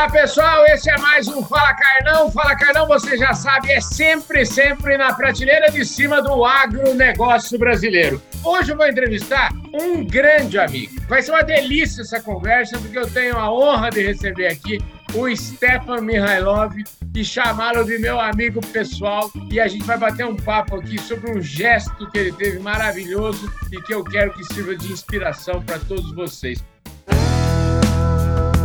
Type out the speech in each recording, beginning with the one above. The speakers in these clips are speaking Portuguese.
Olá, pessoal. Esse é mais um Fala Carnão. Fala Carnão, você já sabe, é sempre, sempre na prateleira de cima do agronegócio brasileiro. Hoje eu vou entrevistar um grande amigo. Vai ser uma delícia essa conversa, porque eu tenho a honra de receber aqui o Stefan Mihailov e chamá-lo de meu amigo pessoal. E a gente vai bater um papo aqui sobre um gesto que ele teve maravilhoso e que eu quero que sirva de inspiração para todos vocês.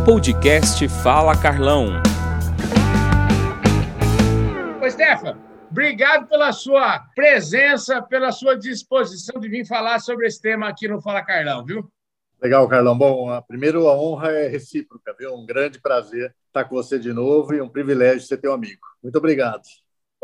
Podcast Fala Carlão. Ô, Stefan, obrigado pela sua presença, pela sua disposição de vir falar sobre esse tema aqui no Fala Carlão, viu? Legal, Carlão. Bom, primeiro a honra é recíproca, viu? Um grande prazer estar com você de novo e um privilégio ser teu amigo. Muito obrigado.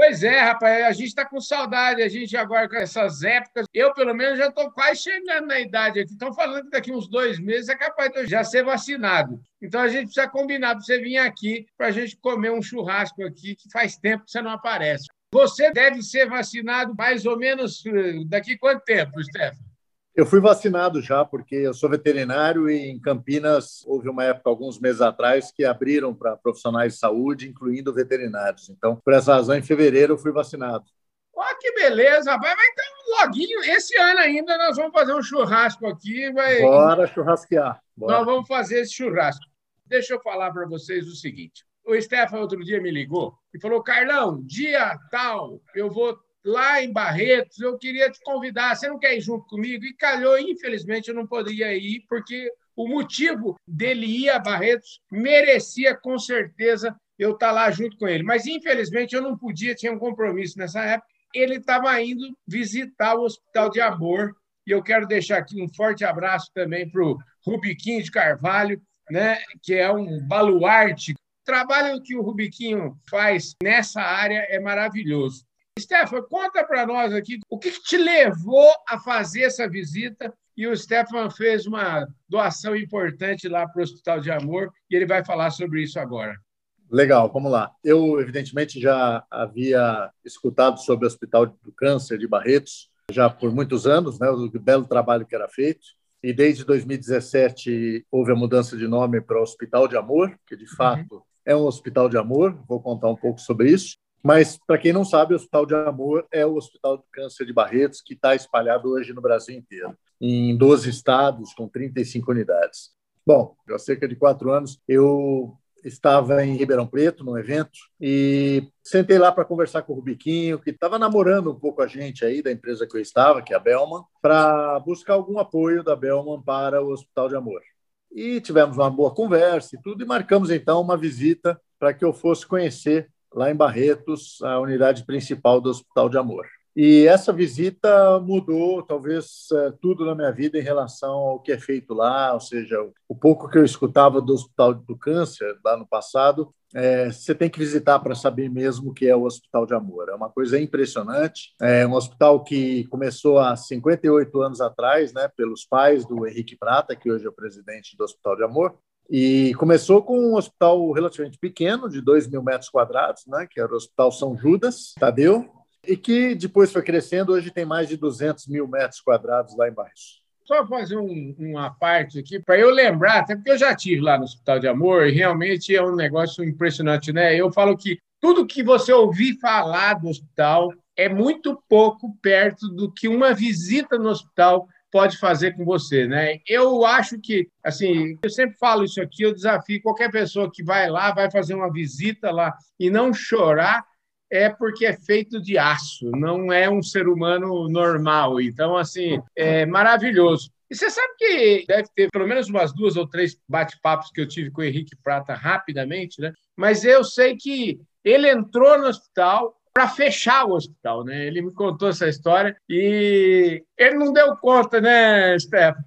Pois é, rapaz, a gente está com saudade, a gente agora com essas épocas. Eu, pelo menos, já estou quase chegando na idade aqui. Estão falando que daqui uns dois meses é capaz de eu já ser vacinado. Então a gente precisa combinar para você vir aqui para a gente comer um churrasco aqui, que faz tempo que você não aparece. Você deve ser vacinado mais ou menos eh, daqui quanto tempo, Stefano? Eu fui vacinado já, porque eu sou veterinário e em Campinas houve uma época, alguns meses atrás, que abriram para profissionais de saúde, incluindo veterinários. Então, por essa razão, em fevereiro eu fui vacinado. Olha que beleza, vai, vai ter um loguinho. Esse ano ainda nós vamos fazer um churrasco aqui. Vai... Bora churrasquear. Bora. Nós vamos fazer esse churrasco. Deixa eu falar para vocês o seguinte. O Stefan outro dia me ligou e falou: Carlão, dia tal, eu vou lá em Barretos, eu queria te convidar, você não quer ir junto comigo? E calhou, infelizmente, eu não poderia ir, porque o motivo dele ir a Barretos merecia, com certeza, eu estar lá junto com ele. Mas, infelizmente, eu não podia, tinha um compromisso nessa época. Ele estava indo visitar o Hospital de Amor, e eu quero deixar aqui um forte abraço também para o Rubiquinho de Carvalho, né, que é um baluarte. O trabalho que o Rubiquinho faz nessa área é maravilhoso. Stefan, conta para nós aqui o que, que te levou a fazer essa visita e o Stefan fez uma doação importante lá para o Hospital de Amor e ele vai falar sobre isso agora. Legal, vamos lá. Eu, evidentemente, já havia escutado sobre o Hospital do Câncer de Barretos já por muitos anos, né, o belo trabalho que era feito. E desde 2017 houve a mudança de nome para o Hospital de Amor, que de fato uhum. é um hospital de amor. Vou contar um pouco sobre isso. Mas, para quem não sabe, o Hospital de Amor é o Hospital de Câncer de Barretos, que está espalhado hoje no Brasil inteiro, em 12 estados, com 35 unidades. Bom, há cerca de quatro anos, eu estava em Ribeirão Preto, num evento, e sentei lá para conversar com o Rubiquinho, que estava namorando um pouco a gente aí, da empresa que eu estava, que é a Belman, para buscar algum apoio da Belman para o Hospital de Amor. E tivemos uma boa conversa e tudo, e marcamos então uma visita para que eu fosse conhecer lá em Barretos, a unidade principal do Hospital de Amor. E essa visita mudou, talvez, é, tudo na minha vida em relação ao que é feito lá, ou seja, o pouco que eu escutava do Hospital do Câncer lá no passado, é, você tem que visitar para saber mesmo o que é o Hospital de Amor. É uma coisa impressionante. É um hospital que começou há 58 anos atrás, né, pelos pais do Henrique Prata, que hoje é o presidente do Hospital de Amor, e começou com um hospital relativamente pequeno, de 2 mil metros quadrados, né, que era o Hospital São Judas, Tadeu, e que depois foi crescendo, hoje tem mais de 200 mil metros quadrados lá embaixo. Só fazer um, uma parte aqui, para eu lembrar, até porque eu já tive lá no Hospital de Amor, e realmente é um negócio impressionante, né? Eu falo que tudo que você ouvir falar do hospital é muito pouco perto do que uma visita no hospital pode fazer com você, né? Eu acho que, assim, eu sempre falo isso aqui, eu desafio qualquer pessoa que vai lá, vai fazer uma visita lá e não chorar, é porque é feito de aço, não é um ser humano normal. Então, assim, é maravilhoso. E você sabe que deve ter pelo menos umas duas ou três bate-papos que eu tive com o Henrique Prata rapidamente, né? Mas eu sei que ele entrou no hospital, para fechar o hospital, né? Ele me contou essa história e ele não deu conta, né, Stefano?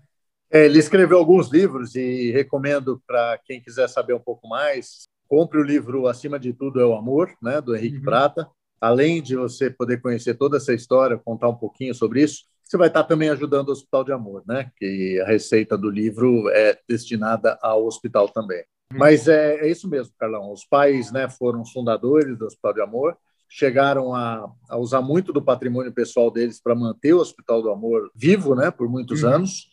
É, ele escreveu alguns livros e recomendo para quem quiser saber um pouco mais, compre o livro Acima de Tudo é o Amor, né, do Henrique uhum. Prata. Além de você poder conhecer toda essa história, contar um pouquinho sobre isso, você vai estar também ajudando o Hospital de Amor, né? Que a receita do livro é destinada ao hospital também. Uhum. Mas é, é, isso mesmo, Carlão. Os pais, né, foram fundadores do Hospital de Amor chegaram a, a, usar muito do patrimônio pessoal deles para manter o Hospital do Amor vivo, né, por muitos uhum. anos,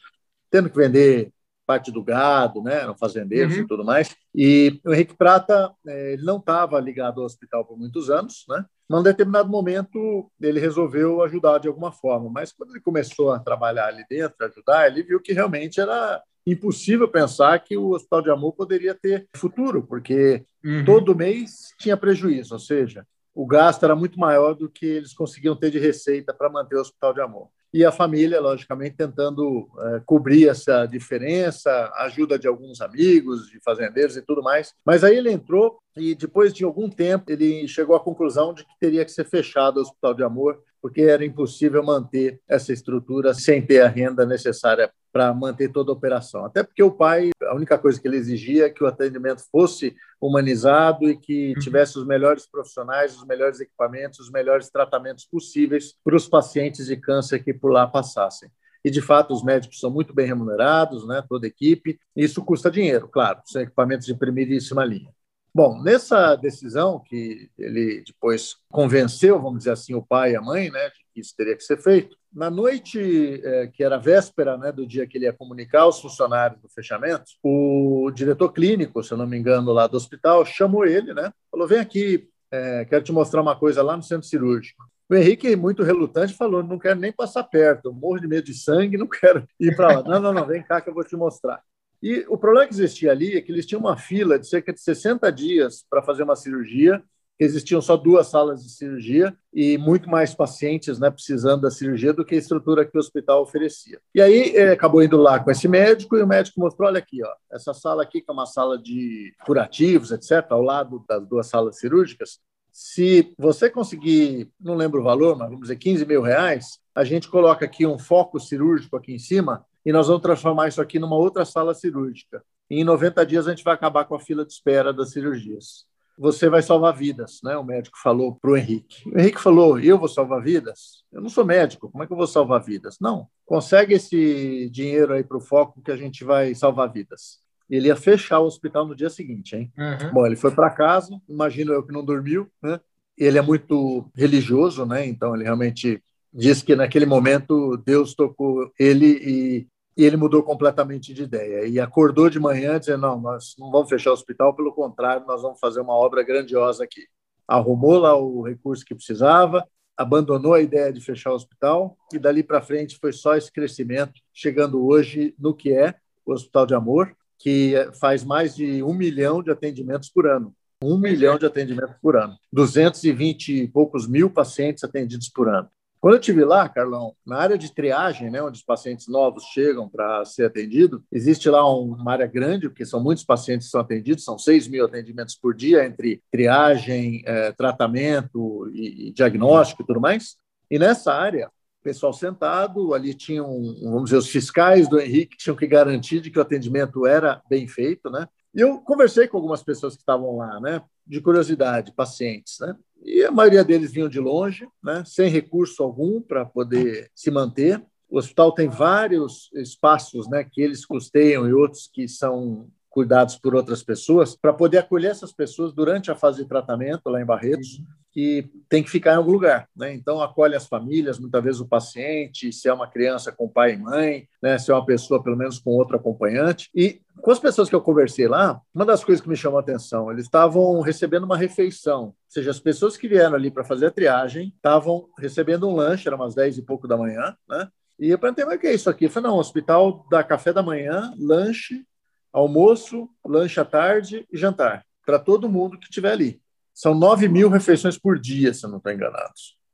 tendo que vender parte do gado, né? eram fazendeiros uhum. e tudo mais. E o Henrique Prata é, ele não estava ligado ao hospital por muitos anos, né? Num determinado momento, ele resolveu ajudar de alguma forma, mas quando ele começou a trabalhar ali dentro, ajudar, ele viu que realmente era impossível pensar que o Hospital de Amor poderia ter futuro, porque uhum. todo mês tinha prejuízo, ou seja, o gasto era muito maior do que eles conseguiam ter de receita para manter o Hospital de Amor. E a família, logicamente, tentando é, cobrir essa diferença, ajuda de alguns amigos, de fazendeiros e tudo mais. Mas aí ele entrou e, depois de algum tempo, ele chegou à conclusão de que teria que ser fechado o Hospital de Amor, porque era impossível manter essa estrutura sem ter a renda necessária para manter toda a operação. Até porque o pai, a única coisa que ele exigia é que o atendimento fosse humanizado e que uhum. tivesse os melhores profissionais, os melhores equipamentos, os melhores tratamentos possíveis para os pacientes de câncer que por lá passassem. E, de fato, os médicos são muito bem remunerados, né, toda a equipe. Isso custa dinheiro, claro, são equipamentos de primeiríssima linha. Bom, nessa decisão que ele depois convenceu, vamos dizer assim, o pai e a mãe, né, de que isso teria que ser feito, na noite é, que era véspera né, do dia que ele ia comunicar aos funcionários do fechamento, o diretor clínico, se eu não me engano, lá do hospital, chamou ele, né? Falou: vem aqui, é, quero te mostrar uma coisa lá no centro cirúrgico. O Henrique, muito relutante, falou: não quero nem passar perto, morro de medo de sangue, não quero ir para lá. não, não, não, vem cá que eu vou te mostrar. E o problema que existia ali é que eles tinham uma fila de cerca de 60 dias para fazer uma cirurgia existiam só duas salas de cirurgia e muito mais pacientes né, precisando da cirurgia do que a estrutura que o hospital oferecia. E aí é, acabou indo lá com esse médico e o médico mostrou, olha aqui, ó, essa sala aqui que é uma sala de curativos, etc., ao lado das duas salas cirúrgicas, se você conseguir, não lembro o valor, mas vamos dizer 15 mil reais, a gente coloca aqui um foco cirúrgico aqui em cima e nós vamos transformar isso aqui numa outra sala cirúrgica. E em 90 dias a gente vai acabar com a fila de espera das cirurgias você vai salvar vidas, né? O médico falou para o Henrique. O Henrique falou: Eu vou salvar vidas? Eu não sou médico, como é que eu vou salvar vidas? Não, consegue esse dinheiro aí para o foco que a gente vai salvar vidas. Ele ia fechar o hospital no dia seguinte, hein? Uhum. Bom, ele foi para casa, imagino eu que não dormiu, né? Ele é muito religioso, né? Então ele realmente diz que naquele momento Deus tocou ele e e ele mudou completamente de ideia e acordou de manhã dizendo: não, nós não vamos fechar o hospital, pelo contrário, nós vamos fazer uma obra grandiosa aqui. Arrumou lá o recurso que precisava, abandonou a ideia de fechar o hospital e dali para frente foi só esse crescimento, chegando hoje no que é o Hospital de Amor, que faz mais de um milhão de atendimentos por ano. Um milhão de atendimentos por ano. 220 e poucos mil pacientes atendidos por ano. Quando eu estive lá, Carlão, na área de triagem, né, onde os pacientes novos chegam para ser atendido, existe lá uma área grande, porque são muitos pacientes que são atendidos, são 6 mil atendimentos por dia, entre triagem, eh, tratamento e, e diagnóstico e tudo mais. E nessa área, pessoal sentado, ali tinham, vamos dizer, os fiscais do Henrique que tinham que garantir de que o atendimento era bem feito, né? E eu conversei com algumas pessoas que estavam lá, né? De curiosidade, pacientes, né? E a maioria deles vinham de longe, né, sem recurso algum para poder se manter. O hospital tem vários espaços né, que eles custeiam e outros que são cuidados por outras pessoas, para poder acolher essas pessoas durante a fase de tratamento lá em Barretos, que tem que ficar em algum lugar. Né? Então, acolhe as famílias, muitas vezes o paciente, se é uma criança com pai e mãe, né? se é uma pessoa, pelo menos, com outro acompanhante. E com as pessoas que eu conversei lá, uma das coisas que me chamou a atenção, eles estavam recebendo uma refeição, ou seja, as pessoas que vieram ali para fazer a triagem estavam recebendo um lanche, era umas 10 e pouco da manhã, né? E eu perguntei, mas o que é isso aqui? Eu falei, não, hospital dá café da manhã, lanche, almoço, lanche à tarde e jantar, para todo mundo que estiver ali. São 9 mil refeições por dia, se eu não estou enganado,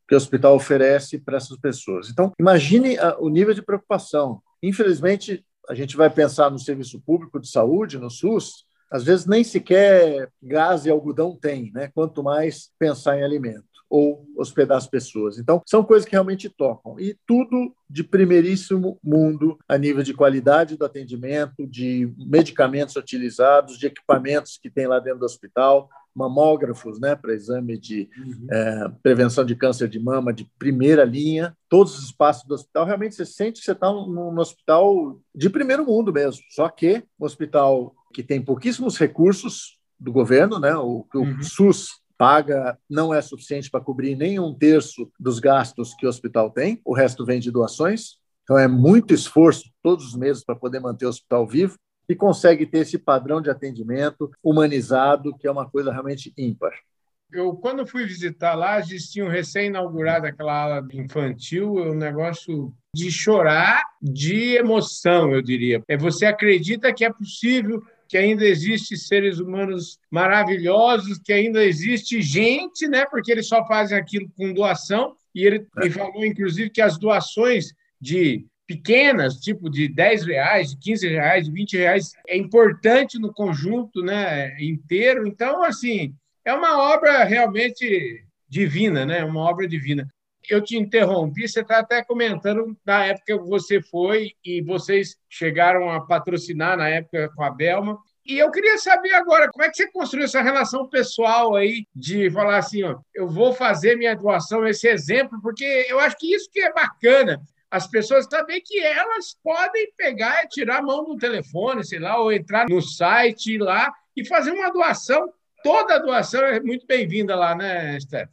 que o hospital oferece para essas pessoas. Então, imagine a, o nível de preocupação. Infelizmente, a gente vai pensar no serviço público de saúde, no SUS, às vezes nem sequer gás e algodão tem, né? quanto mais pensar em alimento ou hospedar as pessoas. Então, são coisas que realmente tocam. E tudo de primeiríssimo mundo a nível de qualidade do atendimento, de medicamentos utilizados, de equipamentos que tem lá dentro do hospital, mamógrafos né, para exame de uhum. é, prevenção de câncer de mama de primeira linha, todos os espaços do hospital, realmente você sente que você está num, num hospital de primeiro mundo mesmo. Só que um hospital que tem pouquíssimos recursos do governo, né, o, o uhum. SUS paga não é suficiente para cobrir nem um terço dos gastos que o hospital tem, o resto vem de doações. Então, é muito esforço todos os meses para poder manter o hospital vivo e consegue ter esse padrão de atendimento humanizado, que é uma coisa realmente ímpar. Eu, quando fui visitar lá, eles tinham recém-inaugurado aquela ala infantil, é um negócio de chorar de emoção, eu diria. É você acredita que é possível que ainda existe seres humanos maravilhosos, que ainda existe gente, né? Porque eles só fazem aquilo com doação. E ele me falou, inclusive, que as doações de pequenas, tipo de 10 reais, de 15 reais, de 20 reais, é importante no conjunto né, inteiro. Então, assim, é uma obra realmente divina, né? Uma obra divina. Eu te interrompi, você está até comentando da época que você foi e vocês chegaram a patrocinar na época com a Belma. E eu queria saber agora, como é que você construiu essa relação pessoal aí de falar assim, ó, eu vou fazer minha doação, esse exemplo, porque eu acho que isso que é bacana, as pessoas saber que elas podem pegar e tirar a mão do telefone, sei lá, ou entrar no site lá e fazer uma doação toda doação é muito bem-vinda lá, né, Steph?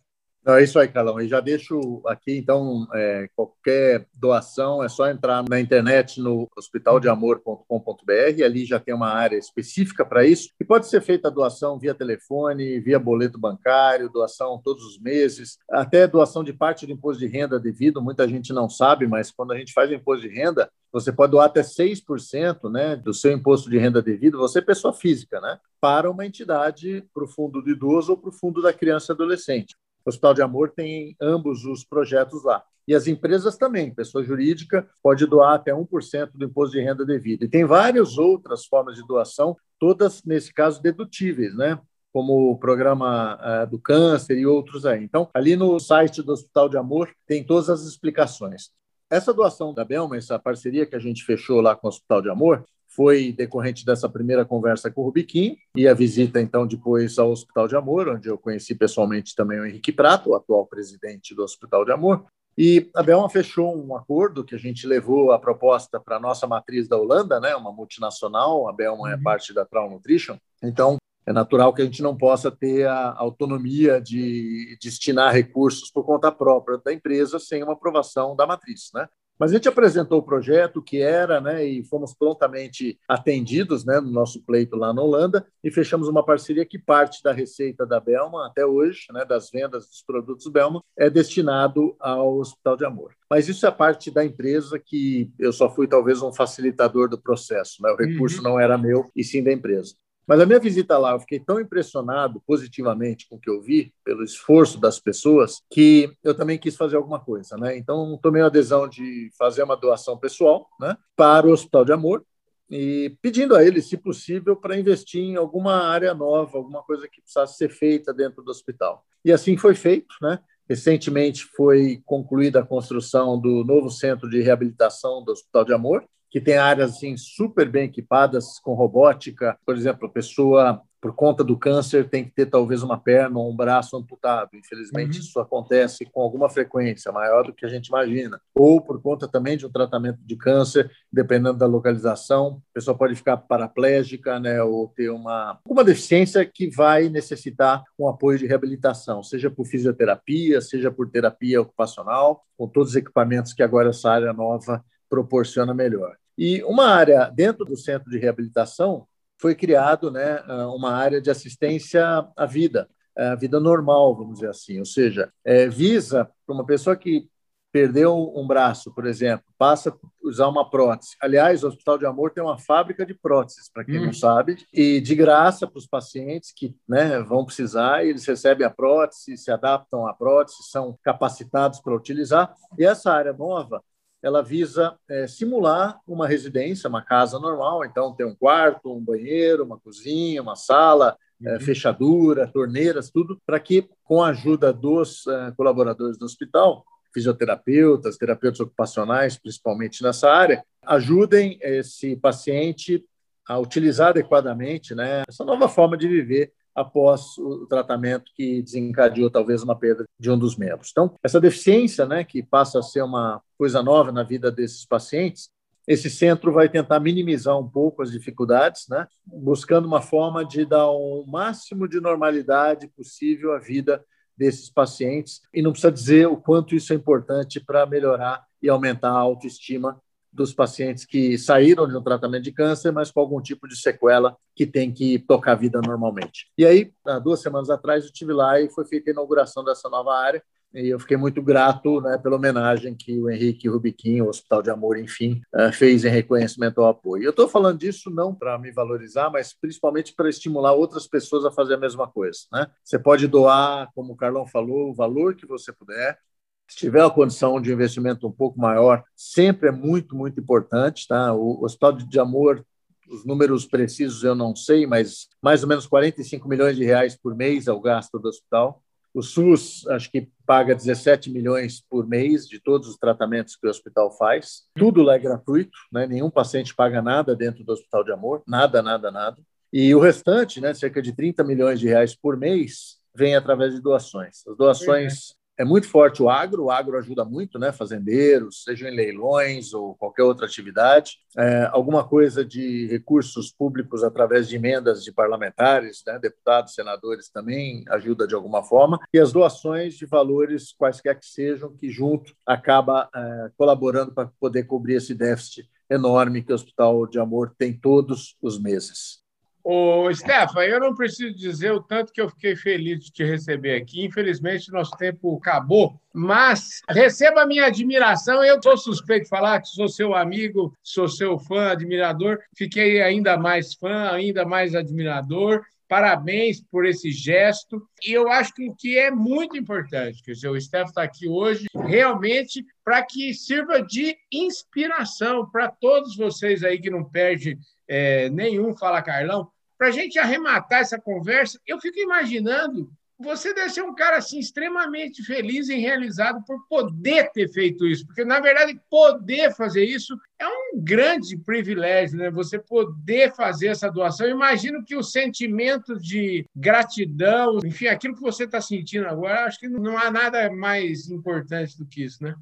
É isso aí, Carlão. E já deixo aqui, então, é, qualquer doação é só entrar na internet no hospitaldeamor.com.br. Ali já tem uma área específica para isso. E pode ser feita a doação via telefone, via boleto bancário, doação todos os meses, até doação de parte do imposto de renda devido. Muita gente não sabe, mas quando a gente faz o imposto de renda, você pode doar até 6% né, do seu imposto de renda devido, você é pessoa física, né, para uma entidade, para o fundo do idoso ou para o fundo da criança e adolescente. Hospital de Amor tem ambos os projetos lá. E as empresas também, pessoa jurídica pode doar até 1% do imposto de renda devido. E tem várias outras formas de doação, todas, nesse caso, dedutíveis, né? como o programa uh, do câncer e outros aí. Então, ali no site do Hospital de Amor tem todas as explicações. Essa doação da Belma, essa parceria que a gente fechou lá com o Hospital de Amor, foi decorrente dessa primeira conversa com o Rubiquim e a visita, então, depois ao Hospital de Amor, onde eu conheci pessoalmente também o Henrique Prato, o atual presidente do Hospital de Amor. E a Belma fechou um acordo que a gente levou a proposta para a nossa matriz da Holanda, né, uma multinacional, a Belma é uhum. parte da Traum Nutrition. Então, é natural que a gente não possa ter a autonomia de destinar recursos por conta própria da empresa sem uma aprovação da matriz, né? Mas a gente apresentou o projeto que era, né, e fomos prontamente atendidos, né, no nosso pleito lá na Holanda e fechamos uma parceria que parte da receita da Belma até hoje, né, das vendas dos produtos Belma, é destinado ao Hospital de Amor. Mas isso é parte da empresa que eu só fui talvez um facilitador do processo, né? O recurso uhum. não era meu e sim da empresa. Mas a minha visita lá, eu fiquei tão impressionado positivamente com o que eu vi, pelo esforço das pessoas, que eu também quis fazer alguma coisa, né? Então, tomei a adesão de fazer uma doação pessoal, né, para o Hospital de Amor, e pedindo a ele, se possível, para investir em alguma área nova, alguma coisa que precisasse ser feita dentro do hospital. E assim foi feito, né? Recentemente foi concluída a construção do novo centro de reabilitação do Hospital de Amor, que tem áreas assim, super bem equipadas com robótica. Por exemplo, a pessoa, por conta do câncer, tem que ter talvez uma perna ou um braço amputado. Infelizmente, uhum. isso acontece com alguma frequência, maior do que a gente imagina. Ou por conta também de um tratamento de câncer, dependendo da localização, a pessoa pode ficar paraplégica, né, ou ter uma alguma deficiência que vai necessitar um apoio de reabilitação, seja por fisioterapia, seja por terapia ocupacional, com todos os equipamentos que agora essa área nova proporciona melhor. E uma área dentro do centro de reabilitação foi criado, né, uma área de assistência à vida, à vida normal, vamos dizer assim, ou seja, é, visa para uma pessoa que perdeu um braço, por exemplo, passa a usar uma prótese. Aliás, o Hospital de Amor tem uma fábrica de próteses, para quem hum. não sabe, e de graça para os pacientes que né, vão precisar, eles recebem a prótese, se adaptam à prótese, são capacitados para utilizar. E essa área nova ela visa é, simular uma residência, uma casa normal. Então, tem um quarto, um banheiro, uma cozinha, uma sala, é, uhum. é, fechadura, torneiras, tudo, para que, com a ajuda dos é, colaboradores do hospital, fisioterapeutas, terapeutas ocupacionais, principalmente nessa área, ajudem esse paciente a utilizar adequadamente né, essa nova forma de viver após o tratamento que desencadeou talvez uma perda de um dos membros. Então, essa deficiência, né, que passa a ser uma coisa nova na vida desses pacientes, esse centro vai tentar minimizar um pouco as dificuldades, né, buscando uma forma de dar o máximo de normalidade possível à vida desses pacientes. E não precisa dizer o quanto isso é importante para melhorar e aumentar a autoestima dos pacientes que saíram de um tratamento de câncer, mas com algum tipo de sequela que tem que tocar a vida normalmente. E aí, há duas semanas atrás, eu estive lá e foi feita a inauguração dessa nova área. E eu fiquei muito grato né, pela homenagem que o Henrique Rubiquim, o Hospital de Amor, enfim, eh, fez em reconhecimento ao apoio. Eu estou falando disso não para me valorizar, mas principalmente para estimular outras pessoas a fazer a mesma coisa. Né? Você pode doar, como o Carlão falou, o valor que você puder. Se tiver a condição de investimento um pouco maior, sempre é muito, muito importante. Tá? O Hospital de Amor os números precisos eu não sei, mas mais ou menos 45 milhões de reais por mês é o gasto do hospital. O SUS, acho que paga 17 milhões por mês de todos os tratamentos que o hospital faz. Tudo lá é gratuito, né? nenhum paciente paga nada dentro do Hospital de Amor, nada, nada, nada. E o restante, né, cerca de 30 milhões de reais por mês, vem através de doações. As doações é muito forte o agro, o agro ajuda muito, né? Fazendeiros, sejam em leilões ou qualquer outra atividade. É, alguma coisa de recursos públicos através de emendas de parlamentares, né? deputados, senadores também ajuda de alguma forma. E as doações de valores, quaisquer que sejam, que junto acaba é, colaborando para poder cobrir esse déficit enorme que o Hospital de Amor tem todos os meses. Ô, Stefan, eu não preciso dizer o tanto que eu fiquei feliz de te receber aqui. Infelizmente, nosso tempo acabou, mas receba a minha admiração. Eu sou suspeito de falar que sou seu amigo, sou seu fã, admirador. Fiquei ainda mais fã, ainda mais admirador. Parabéns por esse gesto. E eu acho que o que é muito importante, que o seu Stefan está aqui hoje, realmente para que sirva de inspiração para todos vocês aí que não perdem é, nenhum Fala Carlão, para a gente arrematar essa conversa, eu fico imaginando, você deve ser um cara assim extremamente feliz e realizado por poder ter feito isso, porque na verdade poder fazer isso é um grande privilégio, né? Você poder fazer essa doação. Eu imagino que o sentimento de gratidão, enfim, aquilo que você está sentindo agora, acho que não há nada mais importante do que isso, né?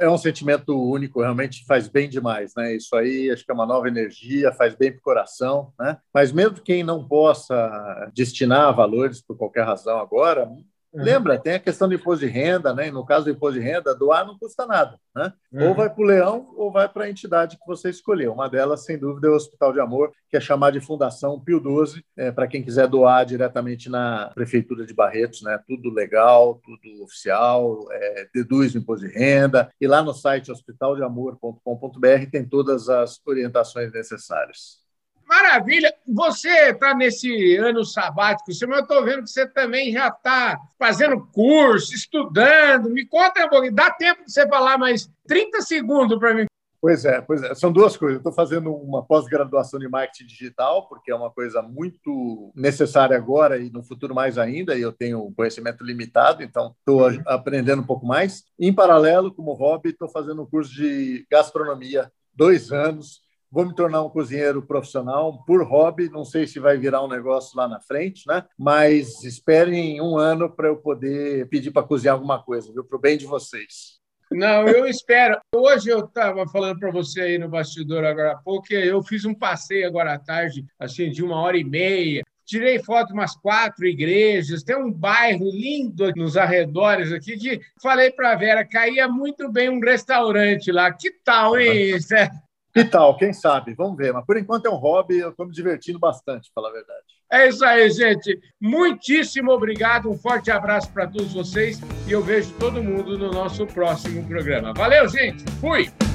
É um sentimento único, realmente faz bem demais, né? Isso aí acho que é uma nova energia, faz bem para o coração, né? Mas mesmo quem não possa destinar valores por qualquer razão agora, Uhum. Lembra, tem a questão do imposto de renda, né? E no caso do imposto de renda, doar não custa nada, né? Uhum. Ou vai para o leão ou vai para a entidade que você escolheu. Uma delas, sem dúvida, é o Hospital de Amor, que é chamado de Fundação Pio XII, é, para quem quiser doar diretamente na Prefeitura de Barretos, né? Tudo legal, tudo oficial, é, deduz o imposto de renda. E lá no site hospitaldeamor.com.br tem todas as orientações necessárias. Maravilha! Você está nesse ano sabático, mas eu estou vendo que você também já está fazendo curso, estudando. Me conta um pouquinho, dá tempo de você falar mais 30 segundos para mim. Pois é, pois é, são duas coisas. Estou fazendo uma pós-graduação de marketing digital, porque é uma coisa muito necessária agora e no futuro mais ainda, e eu tenho conhecimento limitado, então estou aprendendo um pouco mais. Em paralelo, como hobby, estou fazendo um curso de gastronomia, dois anos, vou me tornar um cozinheiro profissional por hobby, não sei se vai virar um negócio lá na frente, né? Mas esperem um ano para eu poder pedir para cozinhar alguma coisa, viu? Para o bem de vocês. Não, eu espero. Hoje eu estava falando para você aí no bastidor agora há pouco, eu fiz um passeio agora à tarde, assim, de uma hora e meia. Tirei foto de umas quatro igrejas, tem um bairro lindo nos arredores aqui que falei para a Vera, caía muito bem um restaurante lá. Que tal, hein? Que tal? Quem sabe? Vamos ver. Mas por enquanto é um hobby, eu estou me divertindo bastante, para falar a verdade. É isso aí, gente. Muitíssimo obrigado. Um forte abraço para todos vocês e eu vejo todo mundo no nosso próximo programa. Valeu, gente. Fui!